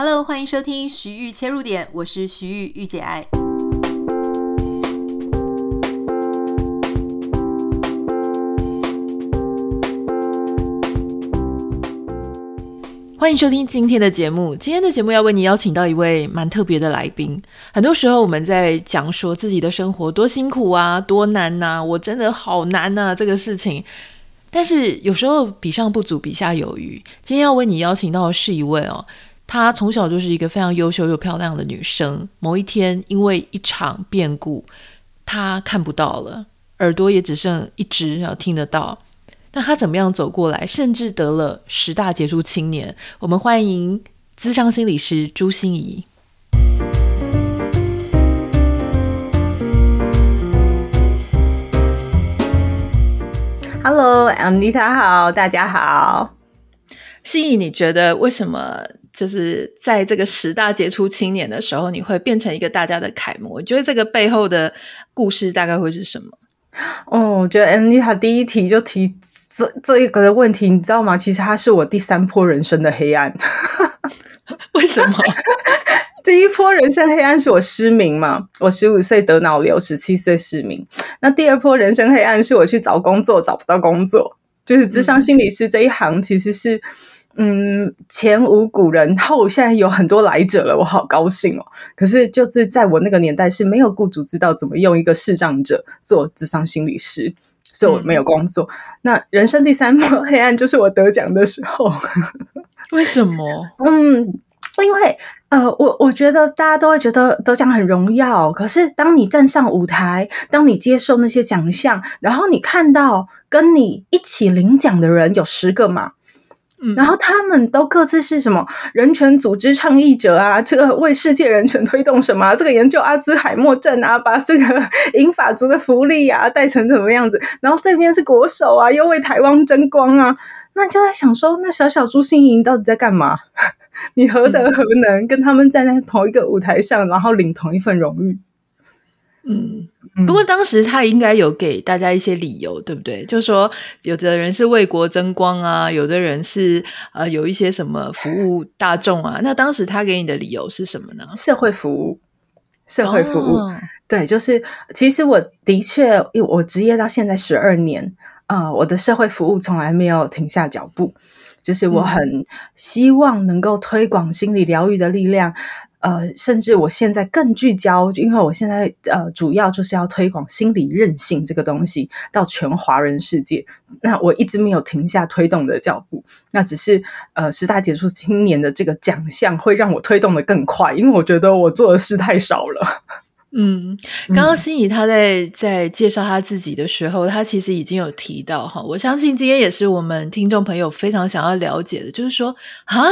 Hello，欢迎收听徐玉切入点，我是徐玉御姐爱。欢迎收听今天的节目。今天的节目要为你邀请到一位蛮特别的来宾。很多时候我们在讲说自己的生活多辛苦啊，多难呐、啊，我真的好难呐、啊，这个事情。但是有时候比上不足，比下有余。今天要为你邀请到的是一位哦，她从小就是一个非常优秀又漂亮的女生。某一天，因为一场变故，她看不到了，耳朵也只剩一只，要听得到。那她怎么样走过来，甚至得了十大杰出青年？我们欢迎资商心理师朱心怡。Hello，Anita 好，大家好。心怡，你觉得为什么就是在这个十大杰出青年的时候，你会变成一个大家的楷模？你觉得这个背后的故事大概会是什么？哦，我觉得 Anita 第一题就提这这一个的问题，你知道吗？其实它是我第三波人生的黑暗。为什么？第一波人生黑暗是我失明嘛，我十五岁得脑瘤，十七岁失明。那第二波人生黑暗是我去找工作找不到工作，就是智商心理师这一行其实是，嗯，前无古人后现在有很多来者了，我好高兴哦。可是就是在我那个年代是没有雇主知道怎么用一个视障者做智商心理师，所以我没有工作。嗯、那人生第三波黑暗就是我得奖的时候，为什么？嗯。因为呃，我我觉得大家都会觉得得奖很荣耀，可是当你站上舞台，当你接受那些奖项，然后你看到跟你一起领奖的人有十个嘛，嗯，然后他们都各自是什么人权组织倡议者啊，这个为世界人权推动什么，这个研究阿兹海默症啊，把这个英法族的福利啊带成怎么样子，然后这边是国手啊，又为台湾争光啊，那就在想说，那小小朱芯仪到底在干嘛？你何德何能跟他们站在同一个舞台上，然后领同一份荣誉？嗯，不过当时他应该有给大家一些理由，对不对？就说有的人是为国争光啊，有的人是呃有一些什么服务大众啊。那当时他给你的理由是什么呢？社会服务，社会服务，哦、对，就是其实我的确，因为我职业到现在十二年，呃，我的社会服务从来没有停下脚步。就是我很希望能够推广心理疗愈的力量，呃，甚至我现在更聚焦，因为我现在呃主要就是要推广心理韧性这个东西到全华人世界。那我一直没有停下推动的脚步，那只是呃十大杰出青年的这个奖项会让我推动得更快，因为我觉得我做的事太少了。嗯，刚刚心仪他在在介绍他自己的时候，他其实已经有提到哈，我相信今天也是我们听众朋友非常想要了解的，就是说啊。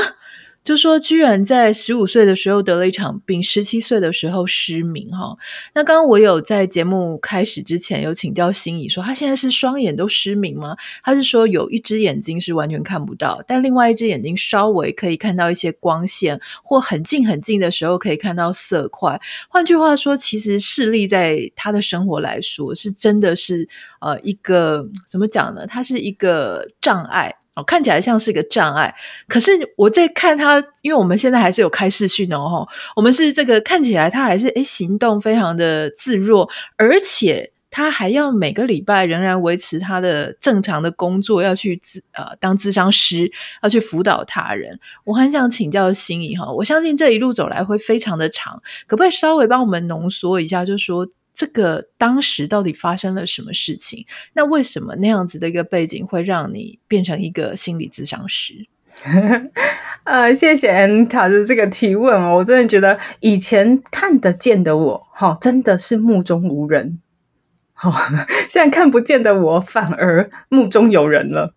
就说居然在十五岁的时候得了一场病，十七岁的时候失明哈。那刚刚我有在节目开始之前有请教心仪说，他现在是双眼都失明吗？他是说有一只眼睛是完全看不到，但另外一只眼睛稍微可以看到一些光线，或很近很近的时候可以看到色块。换句话说，其实视力在他的生活来说是真的是呃一个怎么讲呢？它是一个障碍。哦，看起来像是一个障碍，可是我在看他，因为我们现在还是有开视讯哦，我们是这个看起来他还是诶行动非常的自若，而且他还要每个礼拜仍然维持他的正常的工作，要去自呃当咨商师，要去辅导他人。我很想请教心仪哈，我相信这一路走来会非常的长，可不可以稍微帮我们浓缩一下，就说。这个当时到底发生了什么事情？那为什么那样子的一个背景会让你变成一个心理咨商师？呃，谢谢 Anita 的这个提问哦，我真的觉得以前看得见的我，哈、哦，真的是目中无人。好、哦，现在看不见的我反而目中有人了。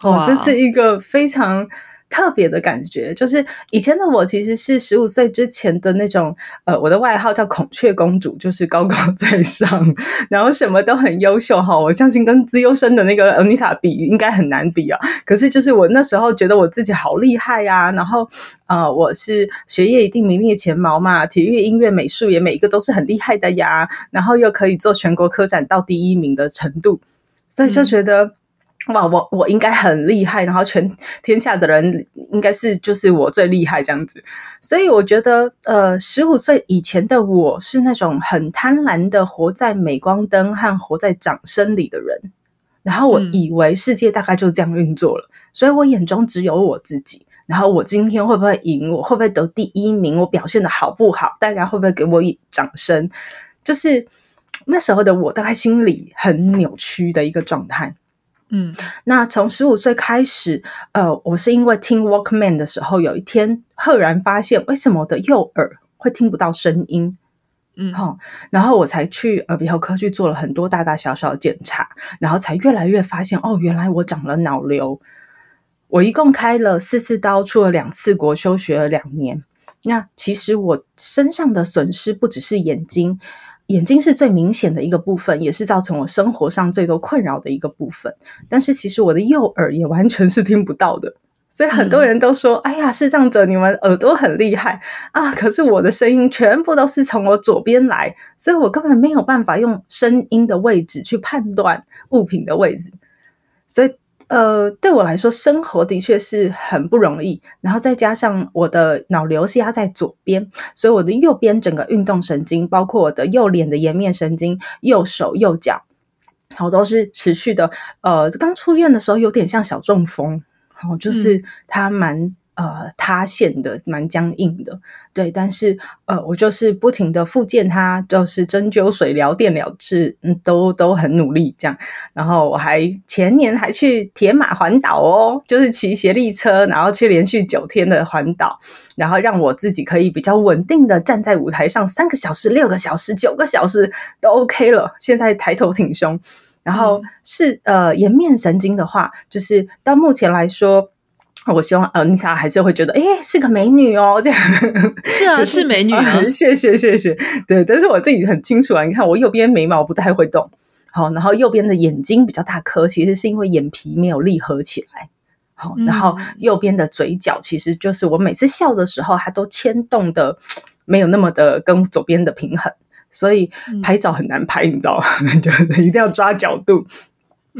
哦，这是一个非常。特别的感觉，就是以前的我其实是十五岁之前的那种，呃，我的外号叫孔雀公主，就是高高在上，然后什么都很优秀哈。我相信跟资优生的那个 Anita 比，应该很难比啊。可是就是我那时候觉得我自己好厉害呀、啊，然后呃，我是学业一定名列前茅嘛，体育、音乐、美术也每一个都是很厉害的呀，然后又可以做全国科展到第一名的程度，所以就觉得。哇，我我应该很厉害，然后全天下的人应该是就是我最厉害这样子。所以我觉得，呃，十五岁以前的我是那种很贪婪的活在镁光灯和活在掌声里的人。然后我以为世界大概就这样运作了，嗯、所以我眼中只有我自己。然后我今天会不会赢？我会不会得第一名？我表现的好不好？大家会不会给我以掌声？就是那时候的我，大概心里很扭曲的一个状态。嗯，那从十五岁开始，呃，我是因为听 Walkman 的时候，有一天赫然发现，为什么我的右耳会听不到声音？嗯，好，然后我才去耳鼻喉科去做了很多大大小小的检查，然后才越来越发现，哦，原来我长了脑瘤。我一共开了四次刀，出了两次国，休学了两年。那其实我身上的损失不只是眼睛。眼睛是最明显的一个部分，也是造成我生活上最多困扰的一个部分。但是其实我的右耳也完全是听不到的，所以很多人都说：“嗯、哎呀，视障者你们耳朵很厉害啊！”可是我的声音全部都是从我左边来，所以我根本没有办法用声音的位置去判断物品的位置，所以。呃，对我来说，生活的确是很不容易。然后再加上我的脑瘤是压在左边，所以我的右边整个运动神经，包括我的右脸的颜面神经、右手、右脚，然后都是持续的。呃，刚出院的时候有点像小中风，然后就是它蛮。呃，塌陷的蛮僵硬的，对，但是呃，我就是不停的复健它，就是针灸、水疗、电疗治，嗯，都都很努力这样。然后我还前年还去铁马环岛哦，就是骑协力车，然后去连续九天的环岛，然后让我自己可以比较稳定的站在舞台上，三个小时、六个小时、九个小时都 OK 了。现在抬头挺胸，然后是呃颜面神经的话，就是到目前来说。我希望呃，妮塔还是会觉得，诶，是个美女哦，这样。是啊，是美女啊，谢谢谢谢，对，但是我自己很清楚啊，你看我右边眉毛不太会动，好，然后右边的眼睛比较大颗，其实是因为眼皮没有闭合起来，好，然后右边的嘴角其实就是我每次笑的时候，它都牵动的没有那么的跟左边的平衡，所以拍照很难拍，你知道吗？就是一定要抓角度，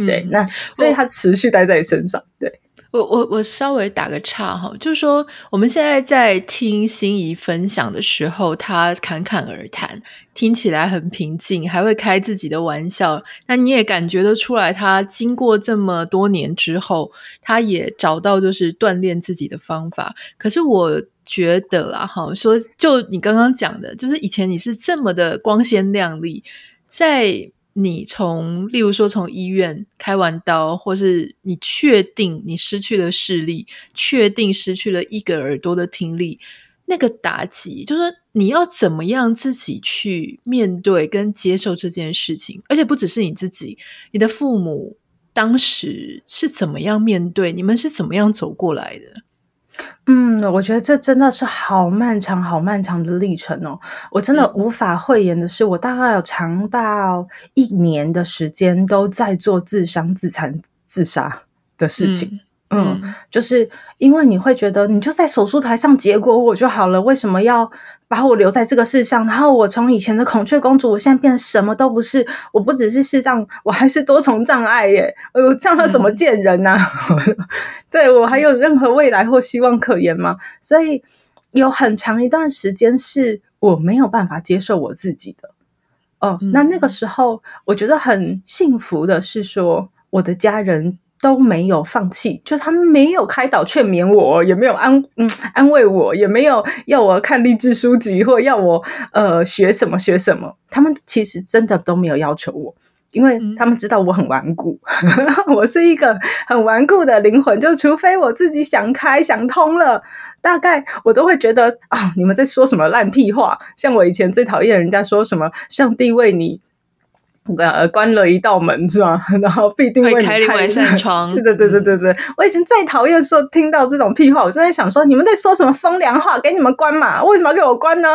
对，那所以它持续待在身上，对。我我我稍微打个岔哈，就是说我们现在在听心怡分享的时候，她侃侃而谈，听起来很平静，还会开自己的玩笑。那你也感觉得出来，她经过这么多年之后，她也找到就是锻炼自己的方法。可是我觉得啊，哈，说就你刚刚讲的，就是以前你是这么的光鲜亮丽，在。你从，例如说从医院开完刀，或是你确定你失去了视力，确定失去了一个耳朵的听力，那个打击，就是你要怎么样自己去面对跟接受这件事情，而且不只是你自己，你的父母当时是怎么样面对，你们是怎么样走过来的？嗯，我觉得这真的是好漫长、好漫长的历程哦。我真的无法讳言的是，我大概有长到一年的时间都在做自伤、自残、自杀的事情。嗯嗯，就是因为你会觉得，你就在手术台上结果我就好了，为什么要把我留在这个世上？然后我从以前的孔雀公主，我现在变得什么都不是。我不只是视障，我还是多重障碍耶！呃，这样他怎么见人呢、对我还有任何未来或希望可言吗？所以有很长一段时间是我没有办法接受我自己的。哦、嗯，那那个时候我觉得很幸福的是说，我的家人。都没有放弃，就他们没有开导劝勉我，也没有安嗯安慰我，也没有要我看励志书籍或要我呃学什么学什么。他们其实真的都没有要求我，因为他们知道我很顽固，嗯、我是一个很顽固的灵魂。就除非我自己想开想通了，大概我都会觉得啊、哦，你们在说什么烂屁话。像我以前最讨厌人家说什么上帝为你。呃，关了一道门是吧？然后必定为你开另外一扇窗。对对对对对对，我以前最讨厌说听到这种屁话，我就在想说，你们在说什么风凉话？给你们关嘛？为什么要给我关呢？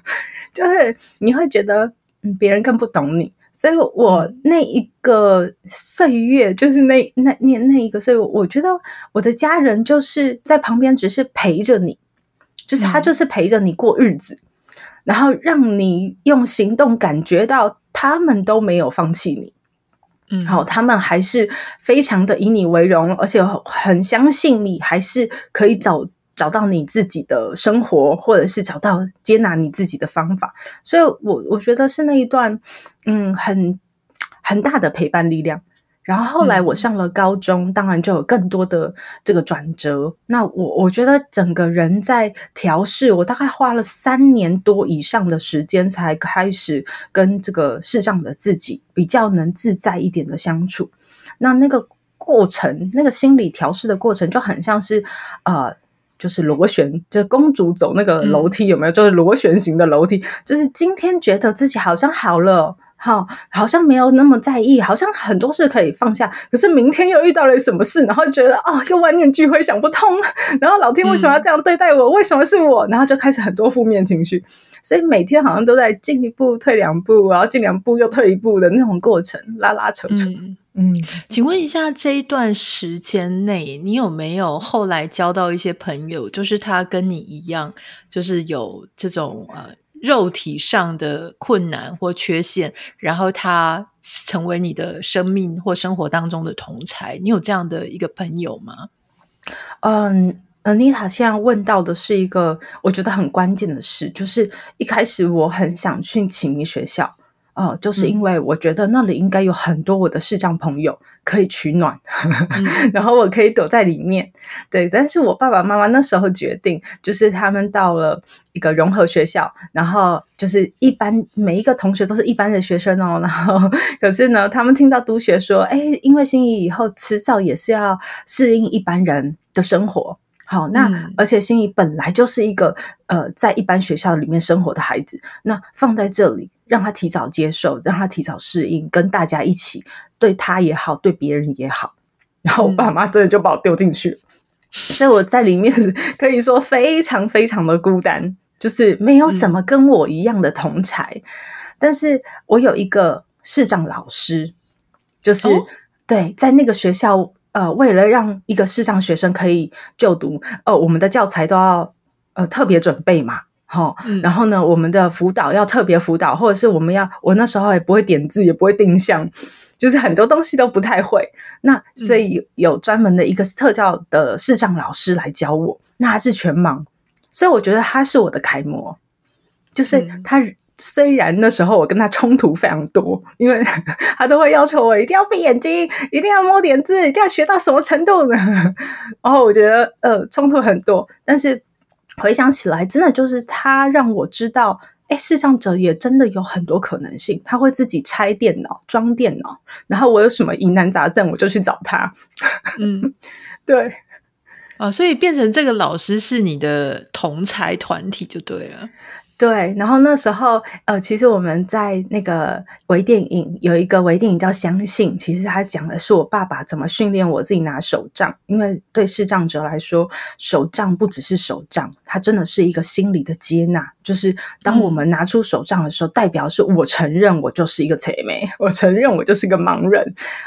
就是你会觉得，嗯，别人更不懂你。所以我那一个岁月，就是那那那那一个岁月，我觉得我的家人就是在旁边，只是陪着你，就是他就是陪着你过日子，然后让你用行动感觉到。他们都没有放弃你，嗯，好，他们还是非常的以你为荣，而且很相信你，还是可以找找到你自己的生活，或者是找到接纳你自己的方法。所以我，我我觉得是那一段，嗯，很很大的陪伴力量。然后后来我上了高中，嗯、当然就有更多的这个转折。那我我觉得整个人在调试，我大概花了三年多以上的时间，才开始跟这个世上的自己比较能自在一点的相处。那那个过程，那个心理调试的过程，就很像是呃，就是螺旋，就是公主走那个楼梯，有没有？就是螺旋形的楼梯，就是今天觉得自己好像好了。好，好像没有那么在意，好像很多事可以放下。可是明天又遇到了什么事，然后觉得哦，又万念俱灰，想不通。然后老天为什么要这样对待我？嗯、为什么是我？然后就开始很多负面情绪。所以每天好像都在进一步退两步，然后进两步又退一步的那种过程，拉拉扯扯。嗯，嗯，请问一下，这一段时间内，你有没有后来交到一些朋友，就是他跟你一样，就是有这种呃。肉体上的困难或缺陷，然后他成为你的生命或生活当中的同侪，你有这样的一个朋友吗？嗯，Anita 现在问到的是一个我觉得很关键的事，就是一开始我很想去启明学校。哦，就是因为我觉得那里应该有很多我的视障朋友可以取暖，嗯、然后我可以躲在里面。对，但是我爸爸妈妈那时候决定，就是他们到了一个融合学校，然后就是一般每一个同学都是一般的学生哦。然后可是呢，他们听到督学说，哎，因为心仪以后迟早也是要适应一般人的生活。好，那、嗯、而且心仪本来就是一个呃，在一般学校里面生活的孩子，那放在这里。让他提早接受，让他提早适应，跟大家一起，对他也好，对别人也好。然后我爸妈真的就把我丢进去，嗯、所以我在里面 可以说非常非常的孤单，就是没有什么跟我一样的同才。嗯、但是我有一个视障老师，就是、哦、对，在那个学校，呃，为了让一个视障学生可以就读，呃，我们的教材都要呃特别准备嘛。好，然后呢，我们的辅导要特别辅导，或者是我们要，我那时候也不会点字，也不会定向，就是很多东西都不太会。那所以有专门的一个特教的视障老师来教我，那他是全盲，所以我觉得他是我的楷模。就是他虽然那时候我跟他冲突非常多，因为 他都会要求我一定要闭眼睛，一定要摸点字，一定要学到什么程度呢？然后我觉得呃冲突很多，但是。回想起来，真的就是他让我知道，哎，视障者也真的有很多可能性。他会自己拆电脑、装电脑，然后我有什么疑难杂症，我就去找他。嗯，对。啊，所以变成这个老师是你的同才团体就对了。对，然后那时候，呃，其实我们在那个微电影有一个微电影叫《相信》，其实它讲的是我爸爸怎么训练我自己拿手杖。因为对视障者来说，手杖不只是手杖，它真的是一个心理的接纳。就是当我们拿出手杖的时候，嗯、代表是我承认我就是一个贼眉，我承认我就是一个盲人。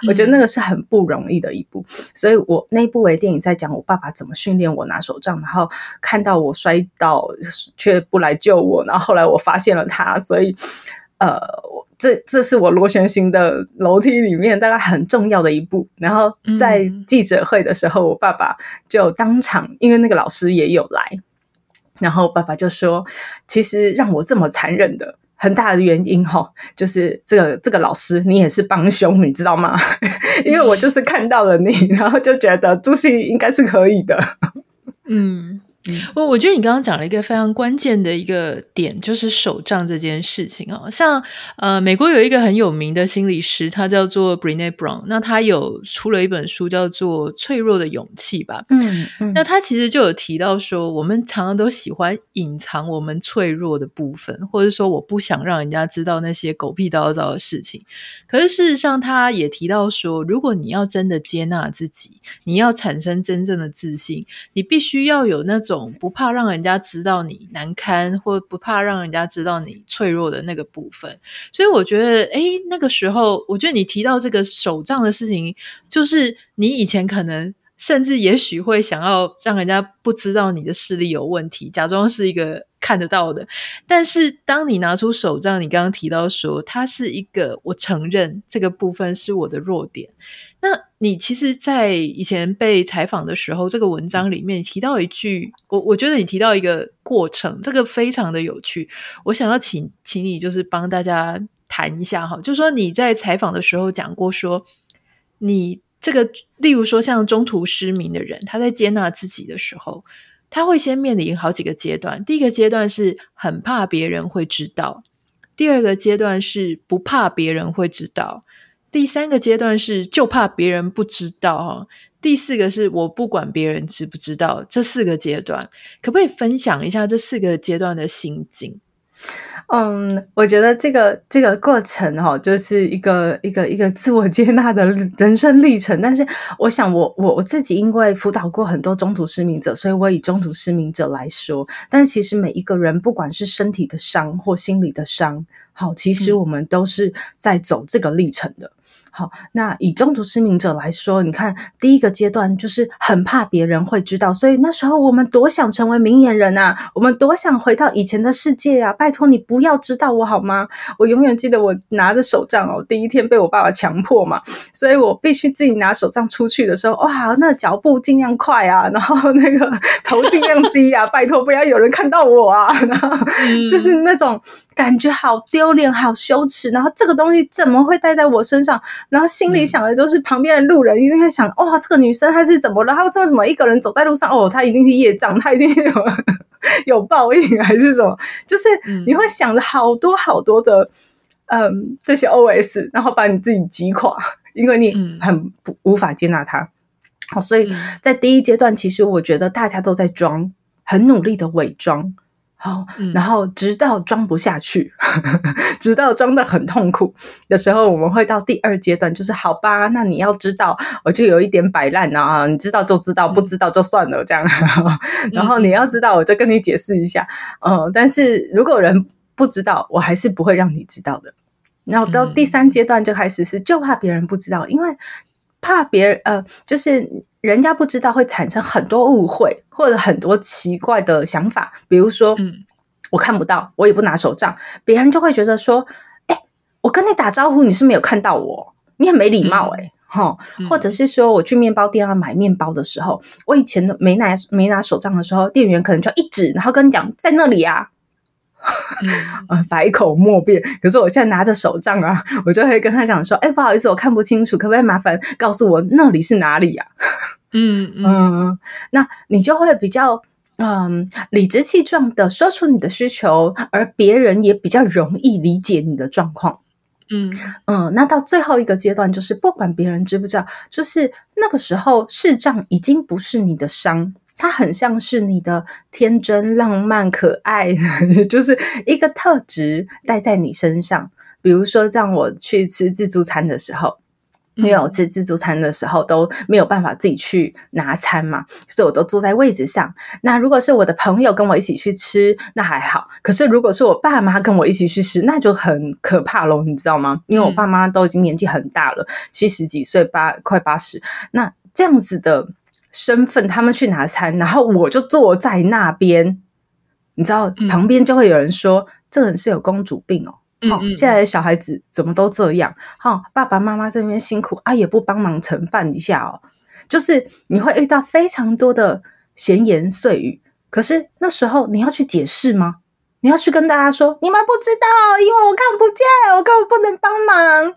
嗯、我觉得那个是很不容易的一步。所以我那部微电影在讲我爸爸怎么训练我拿手杖，然后看到我摔倒却不来救我。然后后来我发现了他，所以呃，这这是我螺旋形的楼梯里面大概很重要的一步。然后在记者会的时候，我爸爸就当场，因为那个老师也有来，然后爸爸就说：“其实让我这么残忍的很大的原因，哈，就是这个这个老师你也是帮凶，你知道吗？因为我就是看到了你，然后就觉得朱熹应该是可以的。”嗯。我、嗯、我觉得你刚刚讲了一个非常关键的一个点，就是手账这件事情啊。像呃，美国有一个很有名的心理师，他叫做 Brené Brown，那他有出了一本书叫做《脆弱的勇气》吧。嗯嗯，那他其实就有提到说，我们常常都喜欢隐藏我们脆弱的部分，或者说我不想让人家知道那些狗屁叨叨的事情。可是事实上，他也提到说，如果你要真的接纳自己，你要产生真正的自信，你必须要有那种。不怕让人家知道你难堪，或不怕让人家知道你脆弱的那个部分，所以我觉得，哎，那个时候，我觉得你提到这个手杖的事情，就是你以前可能甚至也许会想要让人家不知道你的视力有问题，假装是一个看得到的。但是当你拿出手杖，你刚刚提到说它是一个，我承认这个部分是我的弱点。那你其实，在以前被采访的时候，这个文章里面提到一句，我我觉得你提到一个过程，这个非常的有趣。我想要请请你就是帮大家谈一下哈，就是说你在采访的时候讲过说你。这个，例如说，像中途失明的人，他在接纳自己的时候，他会先面临好几个阶段。第一个阶段是很怕别人会知道，第二个阶段是不怕别人会知道，第三个阶段是就怕别人不知道，第四个是我不管别人知不知道。这四个阶段，可不可以分享一下这四个阶段的心境？嗯，我觉得这个这个过程哈，就是一个一个一个自我接纳的人生历程。但是，我想我我我自己因为辅导过很多中途失明者，所以我以中途失明者来说。但是，其实每一个人，不管是身体的伤或心理的伤，好，其实我们都是在走这个历程的。好，那以中途失明者来说，你看第一个阶段就是很怕别人会知道，所以那时候我们多想成为明眼人啊，我们多想回到以前的世界啊！拜托你不要知道我好吗？我永远记得我拿着手杖哦，第一天被我爸爸强迫嘛，所以我必须自己拿手杖出去的时候，哇，那脚步尽量快啊，然后那个头尽量低啊，拜托不要有人看到我啊，然后就是那种感觉好丢脸、好羞耻，然后这个东西怎么会带在我身上？然后心里想的就是旁边的路人一定会想：哇，这个女生她是怎么了？她为什么一个人走在路上？哦，她一定是业障，她一定有 有报应，还是什么？就是你会想着好多好多的，嗯，这些 OS，然后把你自己击垮，因为你很不无法接纳她。好，所以在第一阶段，其实我觉得大家都在装，很努力的伪装。好，然后直到装不下去，嗯、直到装的很痛苦的时候，我们会到第二阶段，就是好吧，那你要知道，我就有一点摆烂啊，你知道就知道，不知道就算了这样。嗯、然后你要知道，我就跟你解释一下，嗯，嗯，但是如果人不知道，我还是不会让你知道的。然后到第三阶段就开始是，就怕别人不知道，因为。怕别人呃，就是人家不知道会产生很多误会，或者很多奇怪的想法。比如说，嗯，我看不到，我也不拿手杖，别人就会觉得说，哎，我跟你打招呼，你是没有看到我，你很没礼貌哎，哈、嗯。或者是说，我去面包店要买面包的时候，我以前没拿没拿手杖的时候，店员可能就一指，然后跟你讲在那里啊。嗯，百口莫辩。可是我现在拿着手杖啊，我就会跟他讲说：“哎、欸，不好意思，我看不清楚，可不可以麻烦告诉我那里是哪里呀、啊？”嗯嗯，嗯，那你就会比较嗯理直气壮的说出你的需求，而别人也比较容易理解你的状况。嗯嗯，那到最后一个阶段，就是不管别人知不知道，就是那个时候视障已经不是你的伤。它很像是你的天真、浪漫、可爱，就是一个特质带在你身上。比如说，像我去吃自助餐的时候，因为我吃自助餐的时候都没有办法自己去拿餐嘛，所以我都坐在位置上。那如果是我的朋友跟我一起去吃，那还好。可是如果是我爸妈跟我一起去吃，那就很可怕咯，你知道吗？因为我爸妈都已经年纪很大了，七十几岁，八快八十。那这样子的。身份，他们去拿餐，然后我就坐在那边，你知道，旁边就会有人说：“嗯、这个人是有公主病哦。嗯嗯”哦，现在的小孩子怎么都这样？哈、哦，爸爸妈妈在那边辛苦啊，也不帮忙盛饭一下哦。就是你会遇到非常多的闲言碎语，可是那时候你要去解释吗？你要去跟大家说你们不知道，因为我看不见，我根本不能帮忙。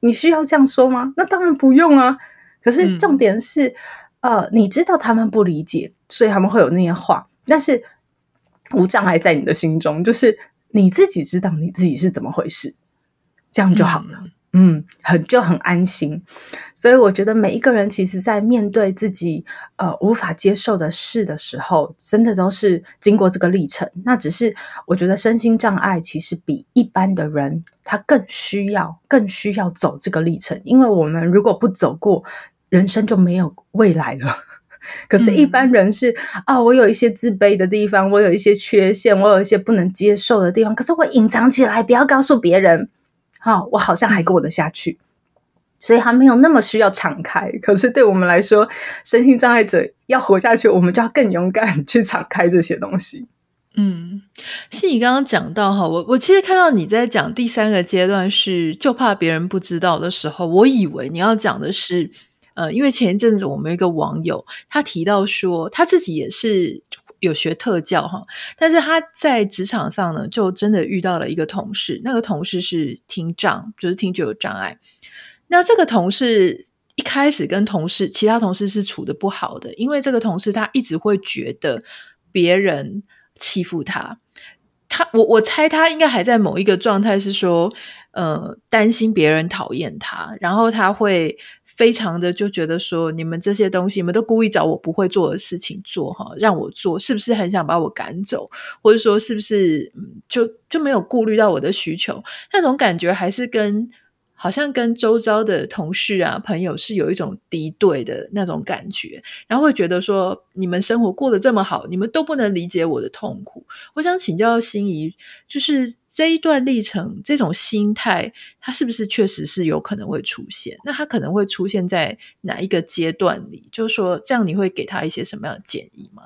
你需要这样说吗？那当然不用啊。可是重点是。嗯呃，你知道他们不理解，所以他们会有那些话，但是无障碍在你的心中，就是你自己知道你自己是怎么回事，这样就好了。嗯，嗯，很就很安心。所以我觉得每一个人其实，在面对自己呃无法接受的事的时候，真的都是经过这个历程。那只是我觉得身心障碍其实比一般的人他更需要更需要走这个历程，因为我们如果不走过。人生就没有未来了。可是，一般人是啊、我有一些自卑的地方，我有一些缺陷，我有一些不能接受的地方。可是，我隐藏起来，不要告诉别人。好、哦，我好像还过得下去。所以他没有那么需要敞开。可是对我们来说，身心障碍者要活下去，我们就要更勇敢去敞开这些东西。嗯，是你刚刚讲到哈，我我其实看到你在讲第三个阶段是就怕别人不知道的时候，我以为你要讲的是，呃，因为前一阵子我们一个网友他提到说他自己也是有学特教哈，但是他在职场上呢，就真的遇到了一个同事，那个同事是听障，就是听觉有障碍。那这个同事一开始跟同事其他同事是处得不好的，因为这个同事他一直会觉得别人。欺负他，他我我猜他应该还在某一个状态，是说，呃，担心别人讨厌他，然后他会非常的就觉得说，你们这些东西，你们都故意找我不会做的事情做哈，让我做，是不是很想把我赶走，或者说是不是就就没有顾虑到我的需求？那种感觉还是跟。好像跟周遭的同事啊、朋友是有一种敌对的那种感觉，然后会觉得说，你们生活过得这么好，你们都不能理解我的痛苦。我想请教心怡，就是这一段历程，这种心态，它是不是确实是有可能会出现？那它可能会出现在哪一个阶段里？就是说，这样你会给他一些什么样的建议吗？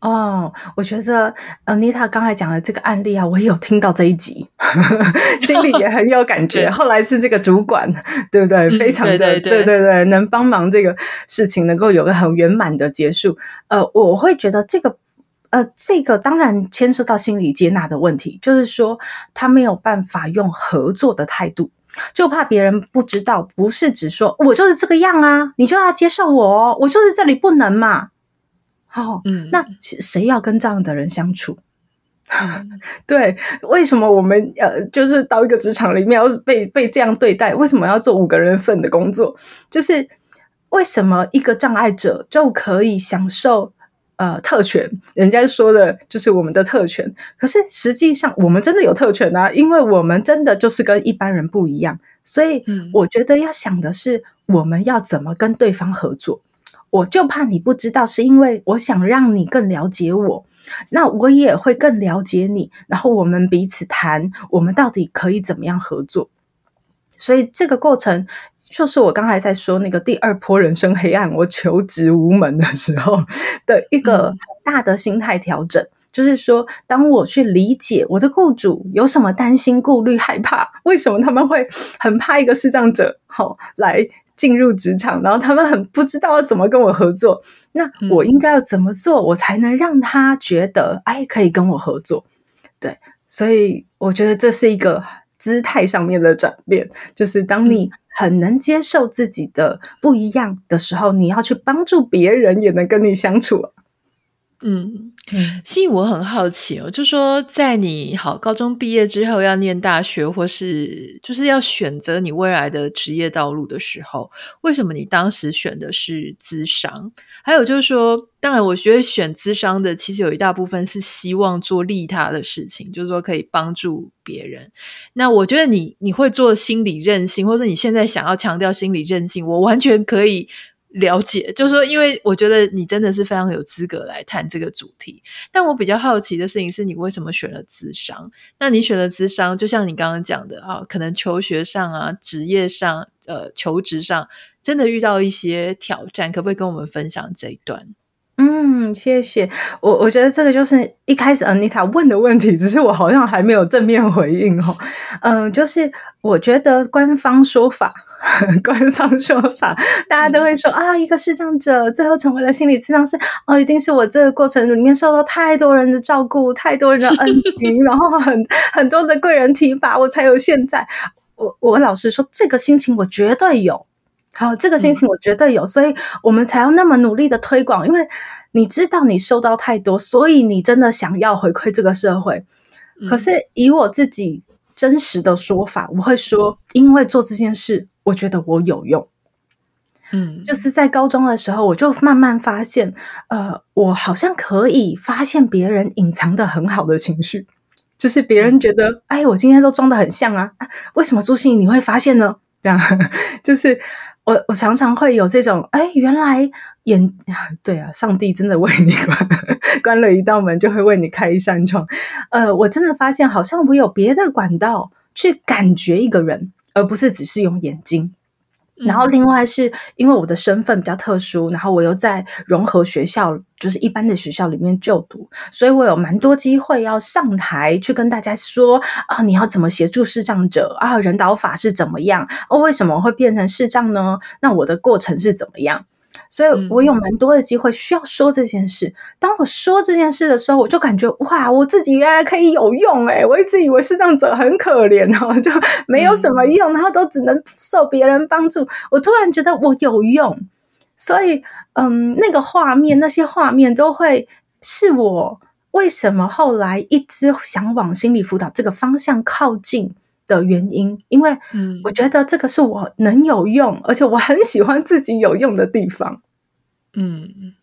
哦，我觉得呃，妮塔刚才讲的这个案例啊，我也有听到这一集，心里也很有感觉。后来是这个主。管对不对？非常的、嗯、对，对，对，对对对，能帮忙这个事情能够有个很圆满的结束。呃，我会觉得这个呃，这个当然牵涉到心理接纳的问题，就是说他没有办法用合作的态度，就怕别人不知道，不是只说我就是这个样啊，你就要接受我哦，我就是这里不能嘛。好、哦，嗯，那谁要跟这样的人相处？对，为什么我们呃，就是到一个职场里面要被被这样对待？为什么要做五个人份的工作？就是为什么一个障碍者就可以享受呃特权？人家说的就是我们的特权，可是实际上我们真的有特权啊，因为我们真的就是跟一般人不一样。所以我觉得要想的是，我们要怎么跟对方合作。我就怕你不知道，是因为我想让你更了解我，那我也会更了解你，然后我们彼此谈，我们到底可以怎么样合作。所以这个过程就是我刚才在说那个第二波人生黑暗，我求职无门的时候的一个很大的心态调整，嗯、就是说，当我去理解我的雇主有什么担心、顾虑、害怕，为什么他们会很怕一个视障者好来。进入职场，然后他们很不知道要怎么跟我合作，那我应该要怎么做，我才能让他觉得哎，可以跟我合作？对，所以我觉得这是一个姿态上面的转变，就是当你很能接受自己的不一样的时候，你要去帮助别人也能跟你相处。嗯。嗯，心怡，我很好奇哦，就说在你好高中毕业之后要念大学，或是就是要选择你未来的职业道路的时候，为什么你当时选的是资商？还有就是说，当然，我觉得选资商的其实有一大部分是希望做利他的事情，就是说可以帮助别人。那我觉得你你会做心理韧性，或者你现在想要强调心理韧性，我完全可以。了解，就是说，因为我觉得你真的是非常有资格来谈这个主题。但我比较好奇的事情是你为什么选了咨商？那你选了咨商，就像你刚刚讲的啊，可能求学上啊、职业上、呃、求职上，真的遇到一些挑战，可不可以跟我们分享这一段？嗯，谢谢。我我觉得这个就是一开始 Anita 问的问题，只是我好像还没有正面回应哦。嗯，就是我觉得官方说法。官方说法，大家都会说啊，一个视障者最后成为了心理咨商师，哦，一定是我这个过程里面受到太多人的照顾，太多人的 恩情，然后很很多的贵人提拔，我才有现在。我我老实说，这个心情我绝对有，好，这个心情我绝对有，所以我们才要那么努力的推广，因为你知道你受到太多，所以你真的想要回馈这个社会。可是以我自己真实的说法，我会说，因为做这件事。我觉得我有用，嗯，就是在高中的时候，我就慢慢发现，呃，我好像可以发现别人隐藏的很好的情绪，就是别人觉得，哎，我今天都装的很像啊，为什么朱心怡你会发现呢？这样，就是我我常常会有这种，哎，原来眼，对啊，上帝真的为你关 关了一道门，就会为你开一扇窗，呃，我真的发现，好像我有别的管道去感觉一个人。而不是只是用眼睛，然后另外是因为我的身份比较特殊，然后我又在融合学校，就是一般的学校里面就读，所以我有蛮多机会要上台去跟大家说啊，你要怎么协助视障者啊，人导法是怎么样？哦，为什么会变成视障呢？那我的过程是怎么样？所以我有蛮多的机会需要说这件事。当我说这件事的时候，我就感觉哇，我自己原来可以有用诶，我一直以为视障者很可怜哦，就没有什么用，然后都只能受别人帮助。我突然觉得我有用，所以嗯，那个画面，那些画面都会是我为什么后来一直想往心理辅导这个方向靠近的原因，因为我觉得这个是我能有用，而且我很喜欢自己有用的地方。嗯，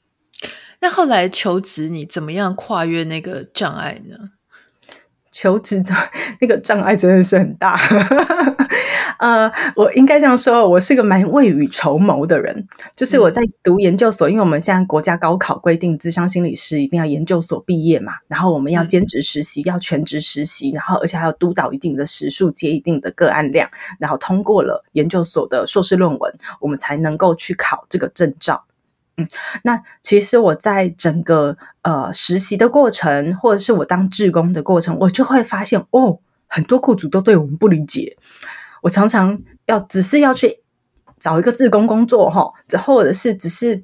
那后来求职，你怎么样跨越那个障碍呢？求职的那个障碍真的是很大。呃，我应该这样说，我是个蛮未雨绸缪的人。就是我在读研究所，嗯、因为我们现在国家高考规定，智商心理师一定要研究所毕业嘛，然后我们要兼职实习，嗯、要全职实习，然后而且还要督导一定的时数，接一定的个案量，然后通过了研究所的硕士论文，我们才能够去考这个证照。嗯，那其实我在整个呃实习的过程，或者是我当志工的过程，我就会发现哦，很多雇主都对我们不理解。我常常要只是要去找一个志工工作哈，或者是只是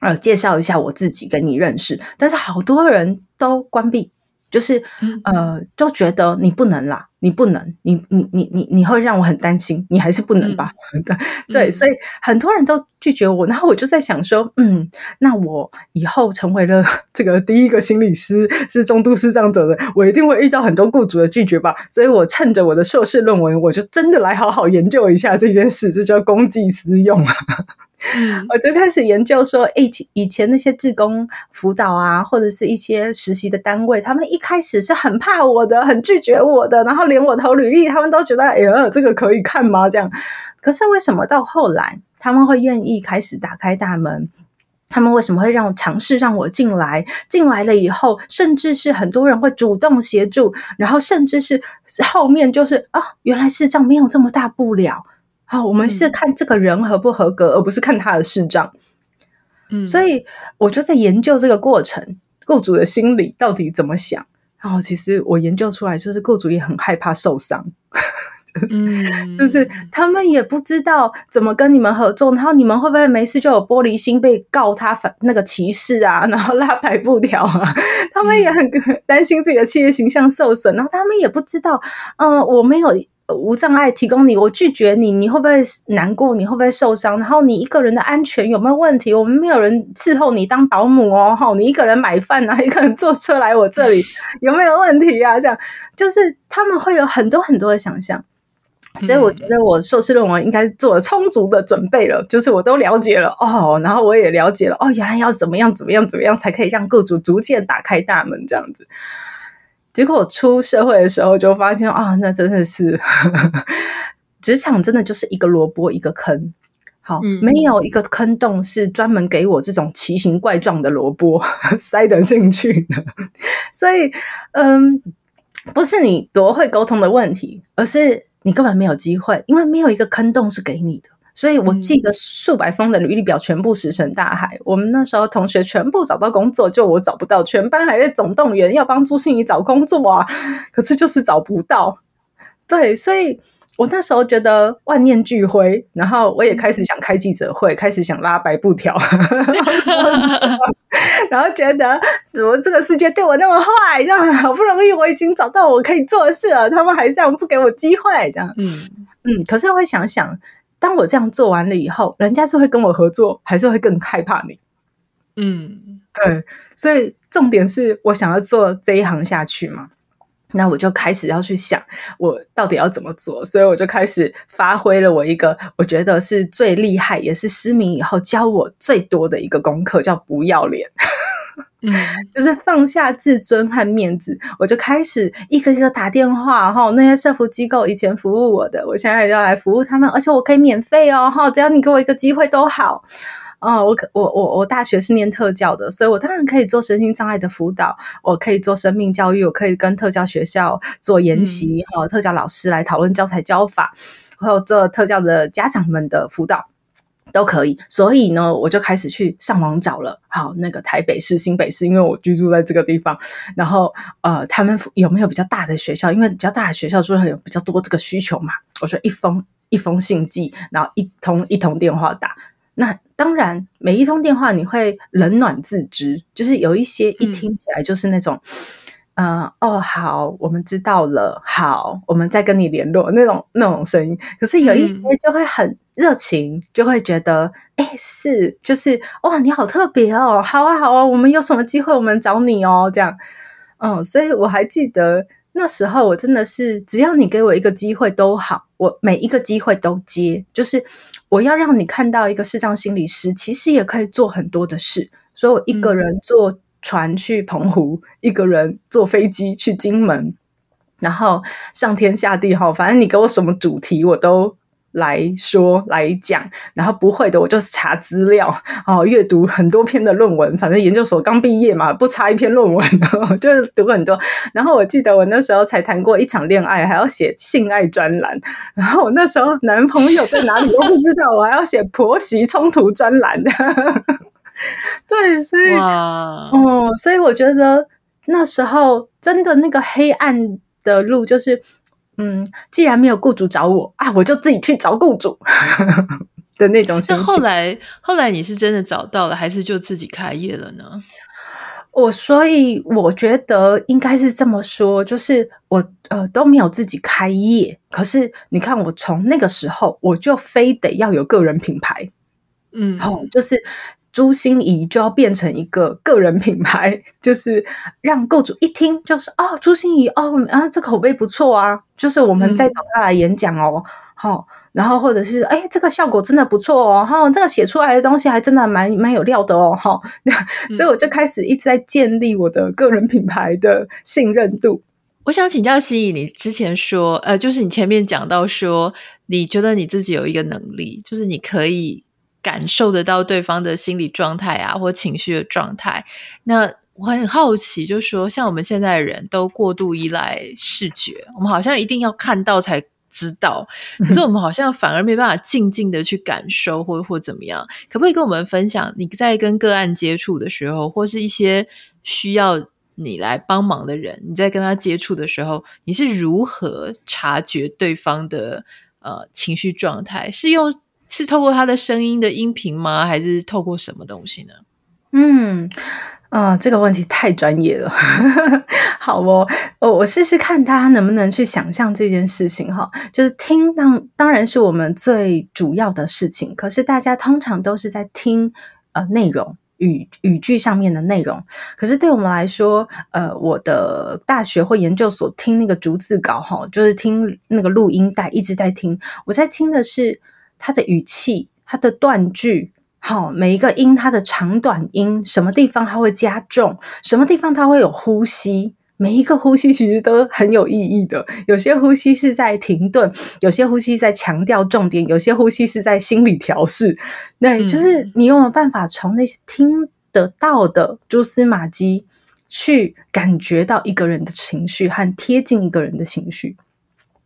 呃介绍一下我自己跟你认识，但是好多人都关闭。就是，呃，就觉得你不能啦，你不能，你你你你你会让我很担心，你还是不能吧？嗯、对，所以很多人都拒绝我，然后我就在想说，嗯，那我以后成为了 这个第一个心理师，是中度视障者的，我一定会遇到很多雇主的拒绝吧？所以我趁着我的硕士论文，我就真的来好好研究一下这件事，这叫公济私用。我就开始研究说，以前以前那些志工辅导啊，或者是一些实习的单位，他们一开始是很怕我的，很拒绝我的，然后连我投履历，他们都觉得，哎呀，这个可以看吗？这样。可是为什么到后来他们会愿意开始打开大门？他们为什么会让我尝试让我进来？进来了以后，甚至是很多人会主动协助，然后甚至是后面就是啊，原来是这样没有这么大不了。好，我们是看这个人合不合格，嗯、而不是看他的视障。嗯，所以我就在研究这个过程，雇主的心理到底怎么想。然后，其实我研究出来，就是雇主也很害怕受伤。嗯，就是他们也不知道怎么跟你们合作，然后你们会不会没事就有玻璃心被告他反那个歧视啊，然后拉白布条啊？他们也很 担心自己的企业形象受损，然后他们也不知道，嗯、呃，我没有。无障碍提供你，我拒绝你，你会不会难过？你会不会受伤？然后你一个人的安全有没有问题？我们没有人伺候你当保姆哦，哈，你一个人买饭啊，一个人坐车来我这里 有没有问题啊？这样就是他们会有很多很多的想象，所以我觉得我硕士论文应该做了充足的准备了，就是我都了解了哦，然后我也了解了哦，原来要怎么样怎么样怎么样才可以让雇主逐渐打开大门这样子。结果出社会的时候就发现啊，那真的是呵呵 职场，真的就是一个萝卜一个坑。好，嗯、没有一个坑洞是专门给我这种奇形怪状的萝卜 塞得进去的。所以，嗯，不是你多会沟通的问题，而是你根本没有机会，因为没有一个坑洞是给你的。所以我记得数百封的履历表全部石沉大海。嗯、我们那时候同学全部找到工作，就我找不到，全班还在总动员要帮朱心怡找工作啊，可是就是找不到。对，所以我那时候觉得万念俱灰，然后我也开始想开记者会，开始想拉白布条，然后觉得怎么这个世界对我那么坏？这样好不容易我已经找到我可以做的事了，他们还是这样不给我机会，这样。嗯嗯，可是我会想想。当我这样做完了以后，人家是会跟我合作，还是会更害怕你？嗯，对，所以重点是我想要做这一行下去嘛，那我就开始要去想我到底要怎么做，所以我就开始发挥了我一个我觉得是最厉害，也是失明以后教我最多的一个功课，叫不要脸。嗯，就是放下自尊和面子，我就开始一个一个打电话哈。那些社服机构以前服务我的，我现在要来服务他们，而且我可以免费哦哈，只要你给我一个机会都好。哦，我可我我我大学是念特教的，所以我当然可以做身心障碍的辅导，我可以做生命教育，我可以跟特教学校做研习，和、嗯、特教老师来讨论教材教法，还有做特教的家长们的辅导。都可以，所以呢，我就开始去上网找了。好，那个台北市、新北市，因为我居住在这个地方，然后呃，他们有没有比较大的学校？因为比较大的学校就会有比较多这个需求嘛。我说一封一封信寄，然后一通一通电话打。那当然，每一通电话你会冷暖自知，就是有一些一听起来就是那种。嗯呃，哦，好，我们知道了。好，我们再跟你联络那种那种声音。可是有一些就会很热情，嗯、就会觉得，哎，是，就是，哇，你好特别哦。好啊，好啊，我们有什么机会，我们找你哦。这样，嗯，所以我还记得那时候，我真的是，只要你给我一个机会都好，我每一个机会都接。就是我要让你看到一个视障心理师，其实也可以做很多的事。所以我一个人做。嗯船去澎湖，一个人坐飞机去金门，然后上天下地哈，反正你给我什么主题，我都来说来讲。然后不会的，我就查资料 哦，阅读很多篇的论文。反正研究所刚毕业嘛，不差一篇论文，就是读很多。然后我记得我那时候才谈过一场恋爱，还要写性爱专栏。然后我那时候男朋友在哪里都不知道，我还要写婆媳冲突专栏的。对，所以哇哦，所以我觉得那时候真的那个黑暗的路，就是嗯，既然没有雇主找我啊，我就自己去找雇主 的那种心情。那后来，后来你是真的找到了，还是就自己开业了呢？我所以我觉得应该是这么说，就是我呃都没有自己开业，可是你看我从那个时候我就非得要有个人品牌，嗯，好，就是。朱心怡就要变成一个个人品牌，就是让雇主一听就是哦，朱心怡哦啊，这口碑不错啊，就是我们再找他来演讲哦，好、嗯，然后或者是哎，这个效果真的不错哦，哈，这个写出来的东西还真的蛮蛮有料的哦，哈，所以我就开始一直在建立我的个人品牌的信任度。我想请教心怡，你之前说呃，就是你前面讲到说，你觉得你自己有一个能力，就是你可以。感受得到对方的心理状态啊，或情绪的状态。那我很好奇，就是说，像我们现在的人都过度依赖视觉，我们好像一定要看到才知道，可是我们好像反而没办法静静的去感受，或或怎么样？可不可以跟我们分享，你在跟个案接触的时候，或是一些需要你来帮忙的人，你在跟他接触的时候，你是如何察觉对方的呃情绪状态？是用是透过他的声音的音频吗？还是透过什么东西呢？嗯，啊、呃，这个问题太专业了。好哦，我我试试看，大家能不能去想象这件事情哈？就是听当当然是我们最主要的事情，可是大家通常都是在听呃内容语语句上面的内容。可是对我们来说，呃，我的大学或研究所听那个逐字稿哈，就是听那个录音带，一直在听。我在听的是。他的语气，他的断句，好，每一个音，它的长短音，什么地方它会加重，什么地方它会有呼吸，每一个呼吸其实都很有意义的。有些呼吸是在停顿，有些呼吸在强调重点，有些呼吸是在心理调试。对，嗯、就是你有没有办法从那些听得到的蛛丝马迹，去感觉到一个人的情绪和贴近一个人的情绪。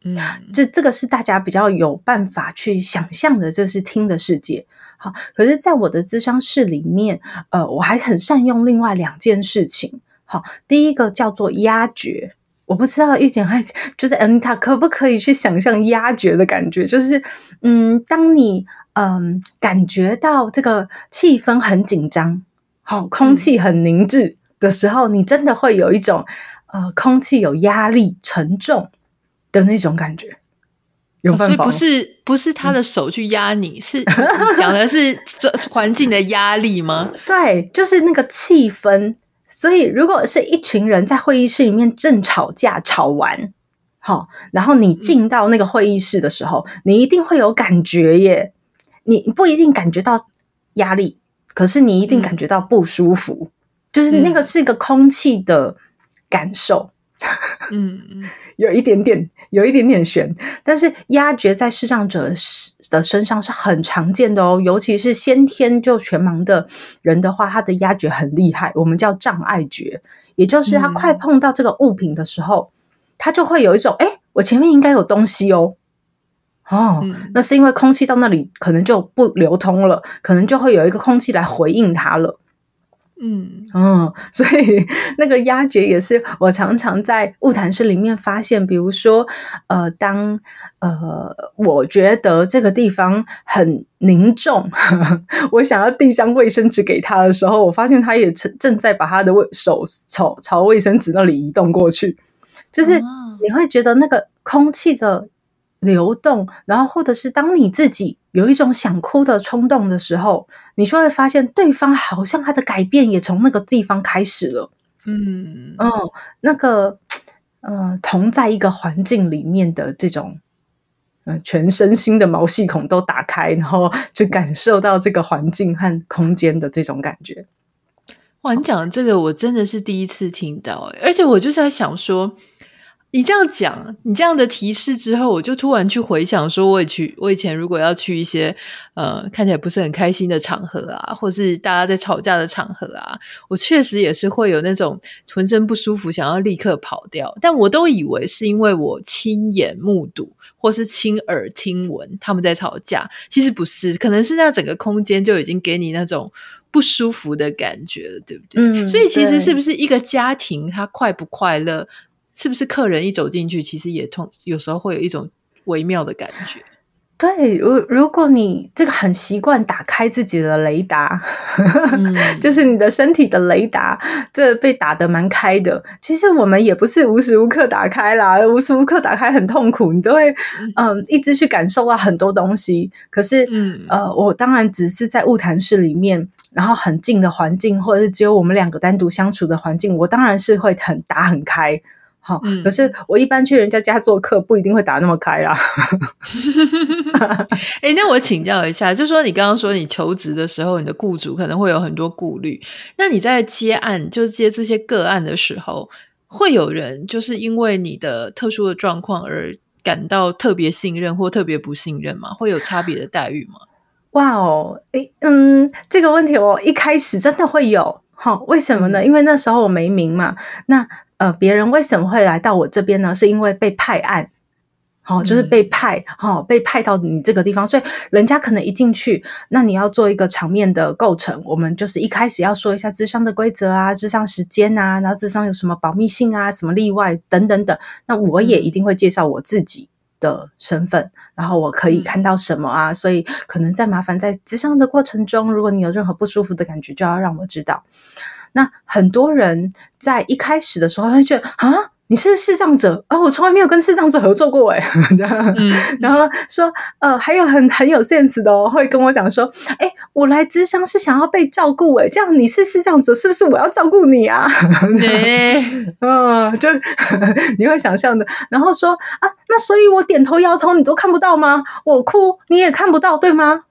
嗯，这这个是大家比较有办法去想象的，这是听的世界。好，可是，在我的咨商室里面，呃，我还很善用另外两件事情。好，第一个叫做压觉，我不知道玉简还就是 Anita 可不可以去想象压觉的感觉？就是，嗯，当你嗯感觉到这个气氛很紧张，好，空气很凝滞的时候，嗯，你真的会有一种呃，空气有压力、沉重。的那种感觉，有办法、哦、所以不是不是他的手去压你，嗯、是讲的是这环境的压力吗？对，就是那个气氛。所以如果是一群人在会议室里面正吵架，吵完好，然后你进到那个会议室的时候，嗯、你一定会有感觉耶。你不一定感觉到压力，可是你一定感觉到不舒服，嗯、就是那个是一个空气的感受。嗯 嗯，有一点点，有一点点悬。但是压觉在视障者的身上是很常见的哦，尤其是先天就全盲的人的话，他的压觉很厉害，我们叫障碍觉，也就是他快碰到这个物品的时候，嗯、他就会有一种，哎，我前面应该有东西哦。哦，嗯、那是因为空气到那里可能就不流通了，可能就会有一个空气来回应它了。嗯嗯，所以那个压觉也是我常常在物谈室里面发现，比如说，呃，当呃，我觉得这个地方很凝重，呵呵，我想要递张卫生纸给他的时候，我发现他也正正在把他的卫手朝朝卫生纸那里移动过去，就是你会觉得那个空气的。流动，然后或者是当你自己有一种想哭的冲动的时候，你就会发现对方好像他的改变也从那个地方开始了。嗯嗯，那个呃，同在一个环境里面的这种，呃，全身心的毛细孔都打开，然后去感受到这个环境和空间的这种感觉。哇，你讲这个我真的是第一次听到，而且我就是在想说。你这样讲，你这样的提示之后，我就突然去回想，说我也去，我以前如果要去一些呃看起来不是很开心的场合啊，或是大家在吵架的场合啊，我确实也是会有那种浑身不舒服，想要立刻跑掉。但我都以为是因为我亲眼目睹，或是亲耳听闻他们在吵架，其实不是，可能是那整个空间就已经给你那种不舒服的感觉了，对不对？嗯，所以其实是不是一个家庭，他快不快乐？是不是客人一走进去，其实也通有时候会有一种微妙的感觉？对，如如果你这个很习惯打开自己的雷达，嗯、就是你的身体的雷达，这被打得蛮开的。其实我们也不是无时无刻打开啦，无时无刻打开很痛苦，你都会嗯、呃、一直去感受到很多东西。可是嗯呃，我当然只是在物谈室里面，然后很近的环境，或者是只有我们两个单独相处的环境，我当然是会很打很开。好，可是我一般去人家家做客，不一定会打那么开啦。哎、欸，那我请教一下，就说你刚刚说你求职的时候，你的雇主可能会有很多顾虑。那你在接案，就接这些个案的时候，会有人就是因为你的特殊的状况而感到特别信任或特别不信任吗？会有差别的待遇吗？哇哦，诶，嗯，这个问题我一开始真的会有。好，为什么呢？嗯、因为那时候我没名嘛。那呃，别人为什么会来到我这边呢？是因为被派案，好、哦，就是被派，好、嗯哦，被派到你这个地方，所以人家可能一进去，那你要做一个场面的构成，我们就是一开始要说一下智商的规则啊，智商时间啊，然后智商有什么保密性啊，什么例外等等等。那我也一定会介绍我自己的身份，嗯、然后我可以看到什么啊，嗯、所以可能在麻烦在咨商的过程中，如果你有任何不舒服的感觉，就要让我知道。那很多人在一开始的时候会觉得啊，你是视障者啊，我从来没有跟视障者合作过诶 这样，嗯，然后说呃，还有很很有 sense 的哦，会跟我讲说，哎，我来咨商是想要被照顾诶，这样你是视障者，是不是我要照顾你啊？对，嗯，就你会想象的，然后说啊，那所以我点头摇头你都看不到吗？我哭你也看不到对吗？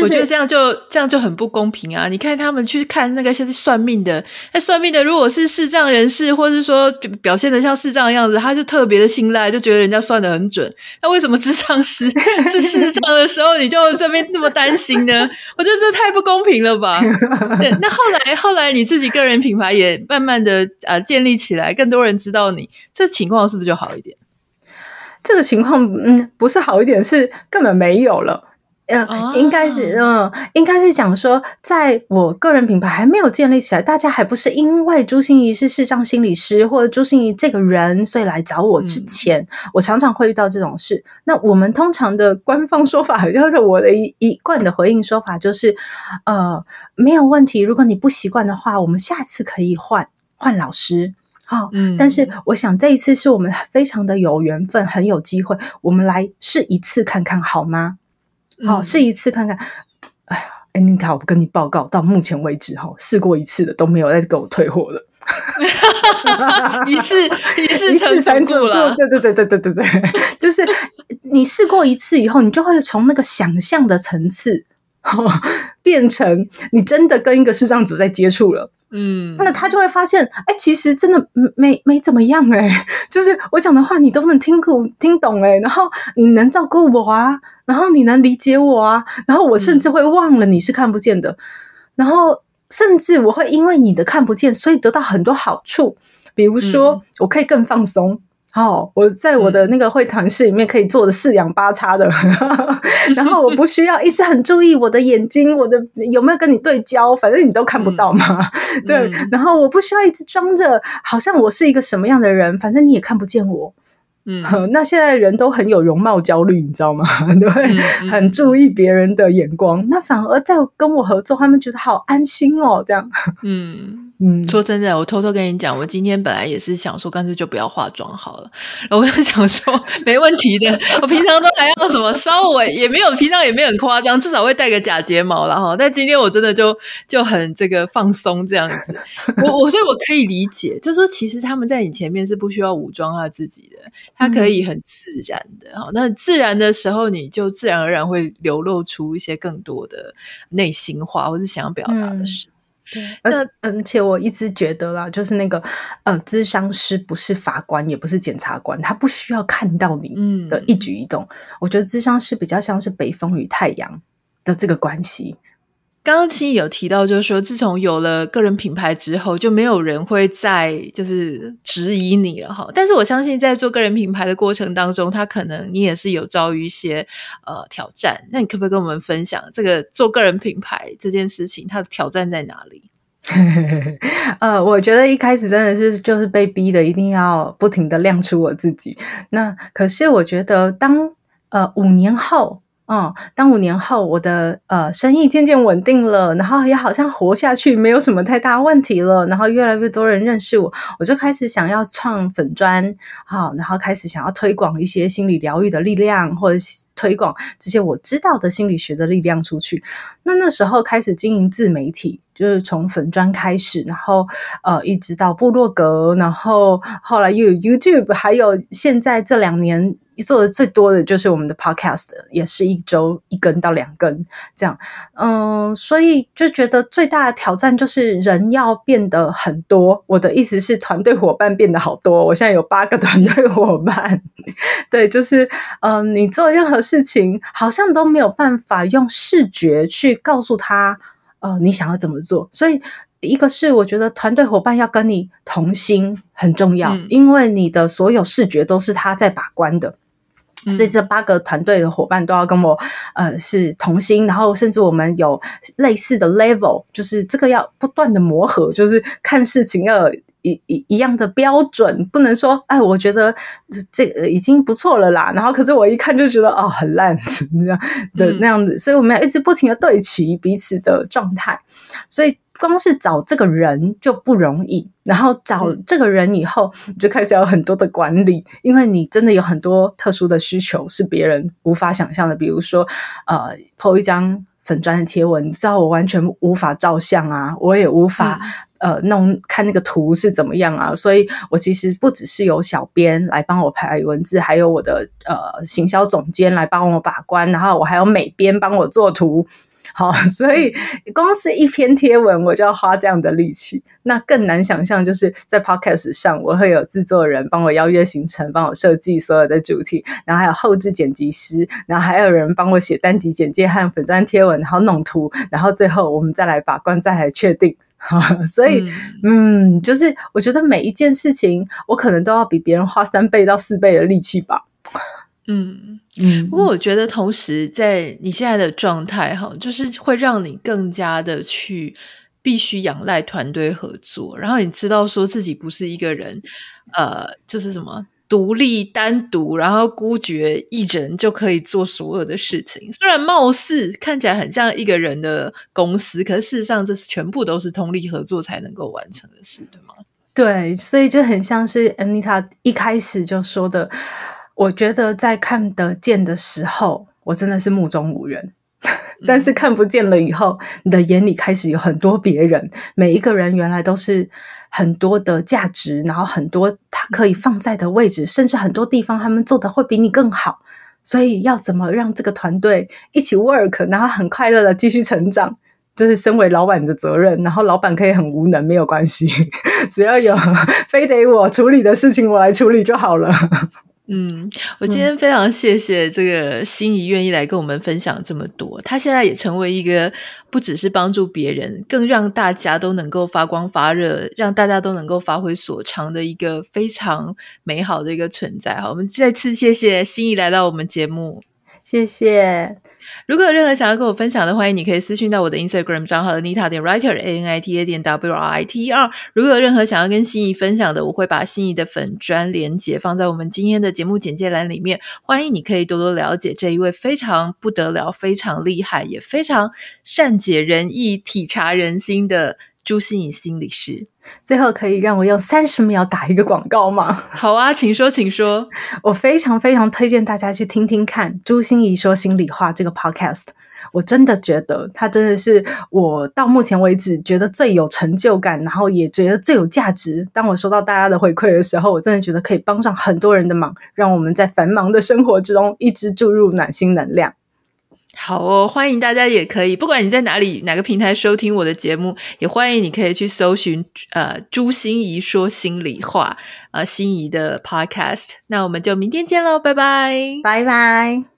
我觉得这样就这样就很不公平啊！你看他们去看那个现在算命的，那算命的如果是视障人士，或者是说表现的像视障的样子，他就特别的信赖，就觉得人家算的很准。那为什么智商师 是视障的时候，你就这边那么担心呢？我觉得这太不公平了吧？对，那后来后来你自己个人品牌也慢慢的啊建立起来，更多人知道你，这情况是不是就好一点？这个情况嗯，不是好一点，是根本没有了。嗯，应该是嗯，应该是讲说，在我个人品牌还没有建立起来，大家还不是因为朱心怡是视障心理师或者朱心怡这个人，所以来找我之前，嗯、我常常会遇到这种事。那我们通常的官方说法，就是我的一一贯的回应说法，就是呃，没有问题。如果你不习惯的话，我们下次可以换换老师。好、哦，嗯，但是我想这一次是我们非常的有缘分，很有机会，我们来试一次看看好吗？好，试一次看看。哎呀，哎，妮塔，我跟你报告，到目前为止，哈，试过一次的都没有再给我退货的。一次一次成功了。对对对对对对对，就是你试过一次以后，你就会从那个想象的层次，变成你真的跟一个视障者在接触了。嗯，那他就会发现，哎、欸，其实真的没没怎么样哎、欸，就是我讲的话你都能听懂听懂哎、欸，然后你能照顾我啊，然后你能理解我啊，然后我甚至会忘了你是看不见的，嗯、然后甚至我会因为你的看不见，所以得到很多好处，比如说我可以更放松。哦，我在我的那个会谈室里面可以做的四仰八叉的，嗯、然后我不需要一直很注意我的眼睛，我的有没有跟你对焦，反正你都看不到嘛。嗯、对，然后我不需要一直装着好像我是一个什么样的人，反正你也看不见我。嗯，那现在人都很有容貌焦虑，你知道吗？对，嗯、很注意别人的眼光，那反而在跟我合作，他们觉得好安心哦，这样。嗯。嗯，说真的，我偷偷跟你讲，我今天本来也是想说，干脆就不要化妆好了。然后我就想说，没问题的，我平常都还要什么，稍微也没有，平常也没有很夸张，至少会戴个假睫毛啦哈。但今天我真的就就很这个放松这样子。我我所以我可以理解，就是说其实他们在你前面是不需要武装他自己的，他可以很自然的哈。那自然的时候，你就自然而然会流露出一些更多的内心话，或是想要表达的事。嗯对，而而且我一直觉得啦，就是那个呃，咨商师不是法官，也不是检察官，他不需要看到你的一举一动。嗯、我觉得咨商师比较像是北风与太阳的这个关系。刚刚其实有提到，就是说自从有了个人品牌之后，就没有人会再就是质疑你了哈。但是我相信，在做个人品牌的过程当中，他可能你也是有遭遇一些呃挑战。那你可不可以跟我们分享这个做个人品牌这件事情，它的挑战在哪里？呃，我觉得一开始真的是就是被逼的，一定要不停的亮出我自己。那可是我觉得当呃五年后。嗯，当五年后我的呃生意渐渐稳定了，然后也好像活下去没有什么太大问题了，然后越来越多人认识我，我就开始想要创粉专，好，然后开始想要推广一些心理疗愈的力量，或者推广这些我知道的心理学的力量出去。那那时候开始经营自媒体，就是从粉砖开始，然后呃一直到部落格，然后后来又有 YouTube，还有现在这两年。做的最多的就是我们的 podcast，也是一周一根到两根这样，嗯，所以就觉得最大的挑战就是人要变得很多。我的意思是团队伙伴变得好多，我现在有八个团队伙伴。对，就是嗯，你做任何事情好像都没有办法用视觉去告诉他，呃，你想要怎么做。所以一个是我觉得团队伙伴要跟你同心很重要，嗯，因为你的所有视觉都是他在把关的。所以这八个团队的伙伴都要跟我，呃，是同心，然后甚至我们有类似的 level，就是这个要不断的磨合，就是看事情要有一一一样的标准，不能说，哎，我觉得这个已经不错了啦，然后可是我一看就觉得哦，很烂，这样的那样子，所以我们要一直不停的对齐彼此的状态，所以。光是找这个人就不容易，然后找这个人以后，你就开始有很多的管理，因为你真的有很多特殊的需求是别人无法想象的。比如说，呃，po 一张粉砖的贴文，你知道我完全无法照相啊，我也无法、嗯、呃弄看那个图是怎么样啊，所以我其实不只是有小编来帮我排文字，还有我的呃行销总监来帮我把关，然后我还有美编帮我做图。好，所以光是一篇贴文，我就要花这样的力气。那更难想象，就是在 Podcast 上，我会有制作人帮我邀约行程，帮我设计所有的主题，然后还有后置剪辑师，然后还有人帮我写单集简介和粉砖贴文，然后弄图，然后最后我们再来把关，再来确定。所以，嗯，嗯，就是我觉得每一件事情，我可能都要比别人花三倍到四倍的力气吧。嗯嗯，不过我觉得同时在你现在的状态哈，就是会让你更加的去必须仰赖团队合作，然后你知道说自己不是一个人，呃，就是什么独立单独，然后孤绝一人就可以做所有的事情。虽然貌似看起来很像一个人的公司，可是事实上这是全部都是通力合作才能够完成的事，对吗？对，所以就很像是 Anita 一开始就说的。我觉得在看得见的时候，我真的是目中无人；但是看不见了以后，你的眼里开始有很多别人。每一个人原来都是很多的价值，然后很多他可以放在的位置，甚至很多地方他们做的会比你更好。所以要怎么让这个团队一起 work，然后很快乐的继续成长？就是身为老板的责任，然后老板可以很无能没有关系，只要有 非得我处理的事情，我来处理就好了。嗯，我今天非常谢谢这个心仪愿意来跟我们分享这么多。他现在也成为一个不只是帮助别人，更让大家都能够发光发热，让大家都能够发挥所长的一个非常美好的一个存在。好，我们再次谢谢心仪来到我们节目，谢谢。如果有任何想要跟我分享的，欢迎你可以私讯到我的 Instagram 账号 Anita 点 Writer A N I T A 点 W R I T E R。如果有任何想要跟心怡分享的，我会把心怡的粉专连接放在我们今天的节目简介栏里面。欢迎你可以多多了解这一位非常不得了、非常厉害、也非常善解人意、体察人心的。朱心怡心理师，最后可以让我用三十秒打一个广告吗？好啊，请说，请说。我非常非常推荐大家去听听看《朱心怡说心里话》这个 podcast。我真的觉得它真的是我到目前为止觉得最有成就感，然后也觉得最有价值。当我收到大家的回馈的时候，我真的觉得可以帮上很多人的忙，让我们在繁忙的生活之中一直注入暖心能量。好哦，欢迎大家也可以，不管你在哪里哪个平台收听我的节目，也欢迎你可以去搜寻呃朱心怡说心里话，呃心怡的 Podcast。那我们就明天见喽，拜拜，拜拜。